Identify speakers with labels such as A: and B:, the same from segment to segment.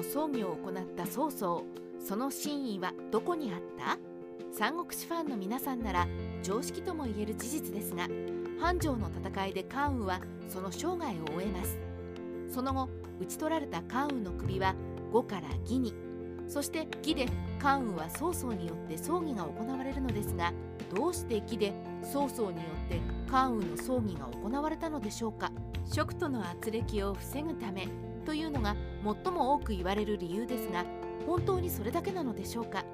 A: の葬儀を行った曹操。その真意はどこにあった？三国志ファンの皆さんなら常識ともいえる事実ですが繁盛の戦いで関羽はその生涯を終えます。その後討ち取られた関羽の首は呉から義に。そして義で関羽は曹操によって葬儀が行われるのですがどうして義で曹操によって関羽の葬儀が行われたのでしょうか？食との圧力を防ぐためというのが最も多く言われる理由ですが本当にそれだけなのでしょうか？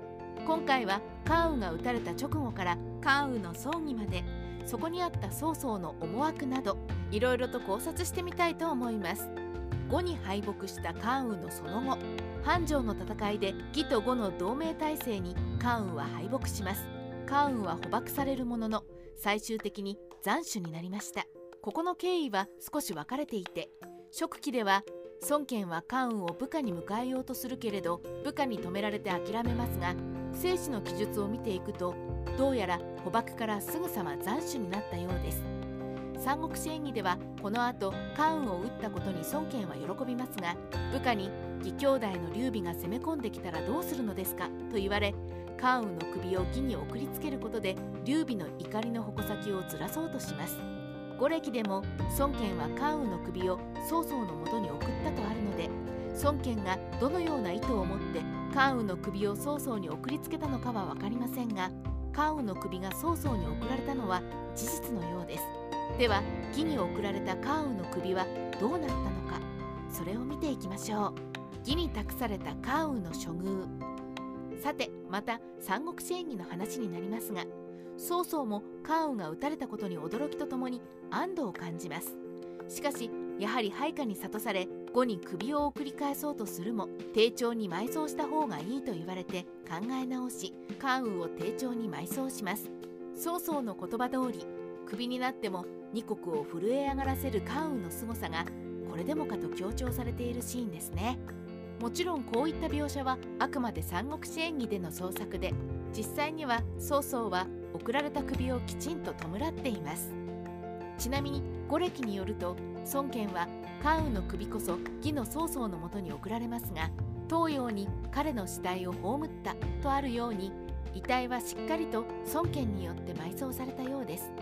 A: 今回は関羽が撃たれた直後から関羽の葬儀までそこにあった曹操の思惑などいろいろと考察してみたいと思います。呉に敗北した関羽のその後繁盛の戦いで義と呉の同盟体制に関羽は敗北します。関羽は捕獲されるものの最終的に斬首になりました。ここの経緯は少し分かれていて初期では孫権は関羽を部下に迎えようとするけれど部下に止められて諦めますが生死の記述を見ていくとどうやら捕獲からすぐさま斬首になったようです。三国志演義ではこの後関羽を撃ったことに孫権は喜びますが部下に義兄弟の劉備が攻め込んできたらどうするのですかと言われ関羽の首を義に送りつけることで劉備の怒りの矛先をずらそうとします。五歴でも孫権は関羽の首を曹操のもとに送ったとあるので孫権がどのような意図を持って関羽の首を曹操に送りつけたのかは分かりませんが関羽の首が曹操に送られたのは事実のようです。では義に送られた関羽の首はどうなったのかそれを見ていきましょう。義に託された関羽の処遇。さてまた三国志演義の話になりますが曹操も関羽が撃たれたことに驚きとともに安堵を感じます。しかしやはり配下に諭され後に首を送り返そうとするも丁重に埋葬した方がいいと言われて考え直し関羽を丁重に埋葬します。曹操の言葉通り首になっても二国を震え上がらせる関羽の凄さがこれでもかと強調されているシーンですね。もちろんこういった描写はあくまで三国志演義での創作で実際には曹操は送られた首をきちんと弔っています。ちなみに五歴によると孫権は関羽の首こそ義の曹操のもとに送られますが東洋に彼の死体を葬ったとあるように遺体はしっかりと孫権によって埋葬されたようです。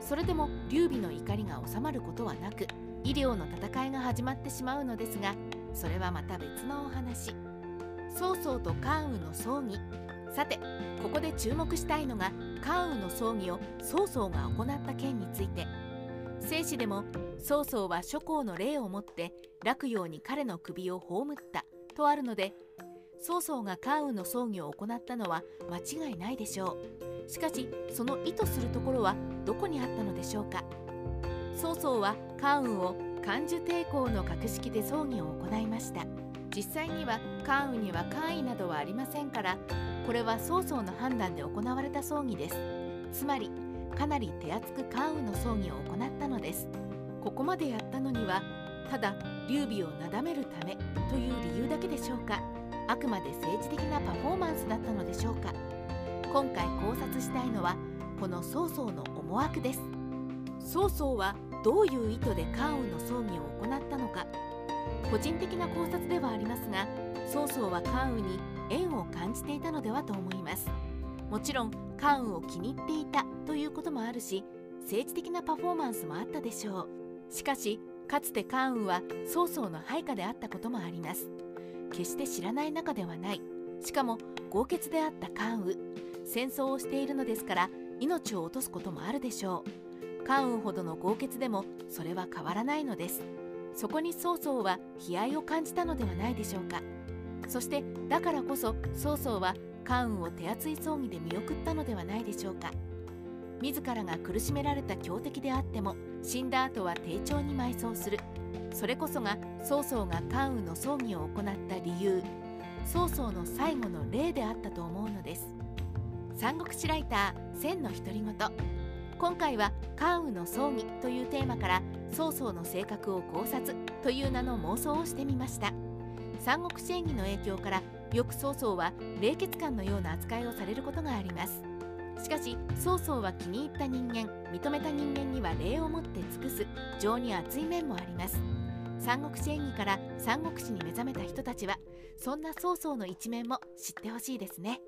A: それでも劉備の怒りが収まることはなく医療の戦いが始まってしまうのですがそれはまた別のお話。曹操と関羽の葬儀さてここで注目したいのが関羽の葬儀を曹操が行った件について。正史でも曹操は諸侯の霊をもって落葉に彼の首を葬ったとあるので曹操が関羽の葬儀を行ったのは間違いないでしょう。しかしその意図するところはどこにあったのでしょうか。曹操は関羽を漢樹抵抗の格式で葬儀を行いました。実際には関羽には官位などはありませんからこれは曹操の判断で行われた葬儀です。つまりかなり手厚く関羽の葬儀を行ったのです。ここまでやったのにはただ劉備をなだめるためという理由だけでしょうか。あくまで政治的なパフォーマンスだったのでしょうか。今回考察したいのはこの曹操の思惑です。曹操はどういう意図で関羽の葬儀を行ったのか。個人的な考察ではありますが曹操は関羽に縁を感じていたのではと思います。もちろん関羽を気に入っていたということもあるし政治的なパフォーマンスもあったでしょう。しかしかつて関羽は曹操の配下であったこともあります。決して知らない仲ではない。しかも豪傑であった関羽。戦争をしているのですから命を落とすこともあるでしょう。関羽ほどの豪傑でもそれは変わらないのです。そこに曹操は悲哀を感じたのではないでしょうか。そしてだからこそ曹操は関羽を手厚い葬儀で見送ったのではないでしょうか。自らが苦しめられた強敵であっても死んだ後は丁重に埋葬する。それこそが曹操が関羽の葬儀を行った理由。曹操の最後の例であったと思うのです。三国志ライター千の独り言。今回は関羽の葬儀というテーマから曹操の性格を考察という名の妄想をしてみました。三国志演義の影響からよく曹操は冷血感のような扱いをされることがあります。しかし曹操は気に入った人間認めた人間には礼をもって尽くす情に厚い面もあります。三国志演義から三国志に目覚めた人たちはそんな曹操の一面も知ってほしいですね。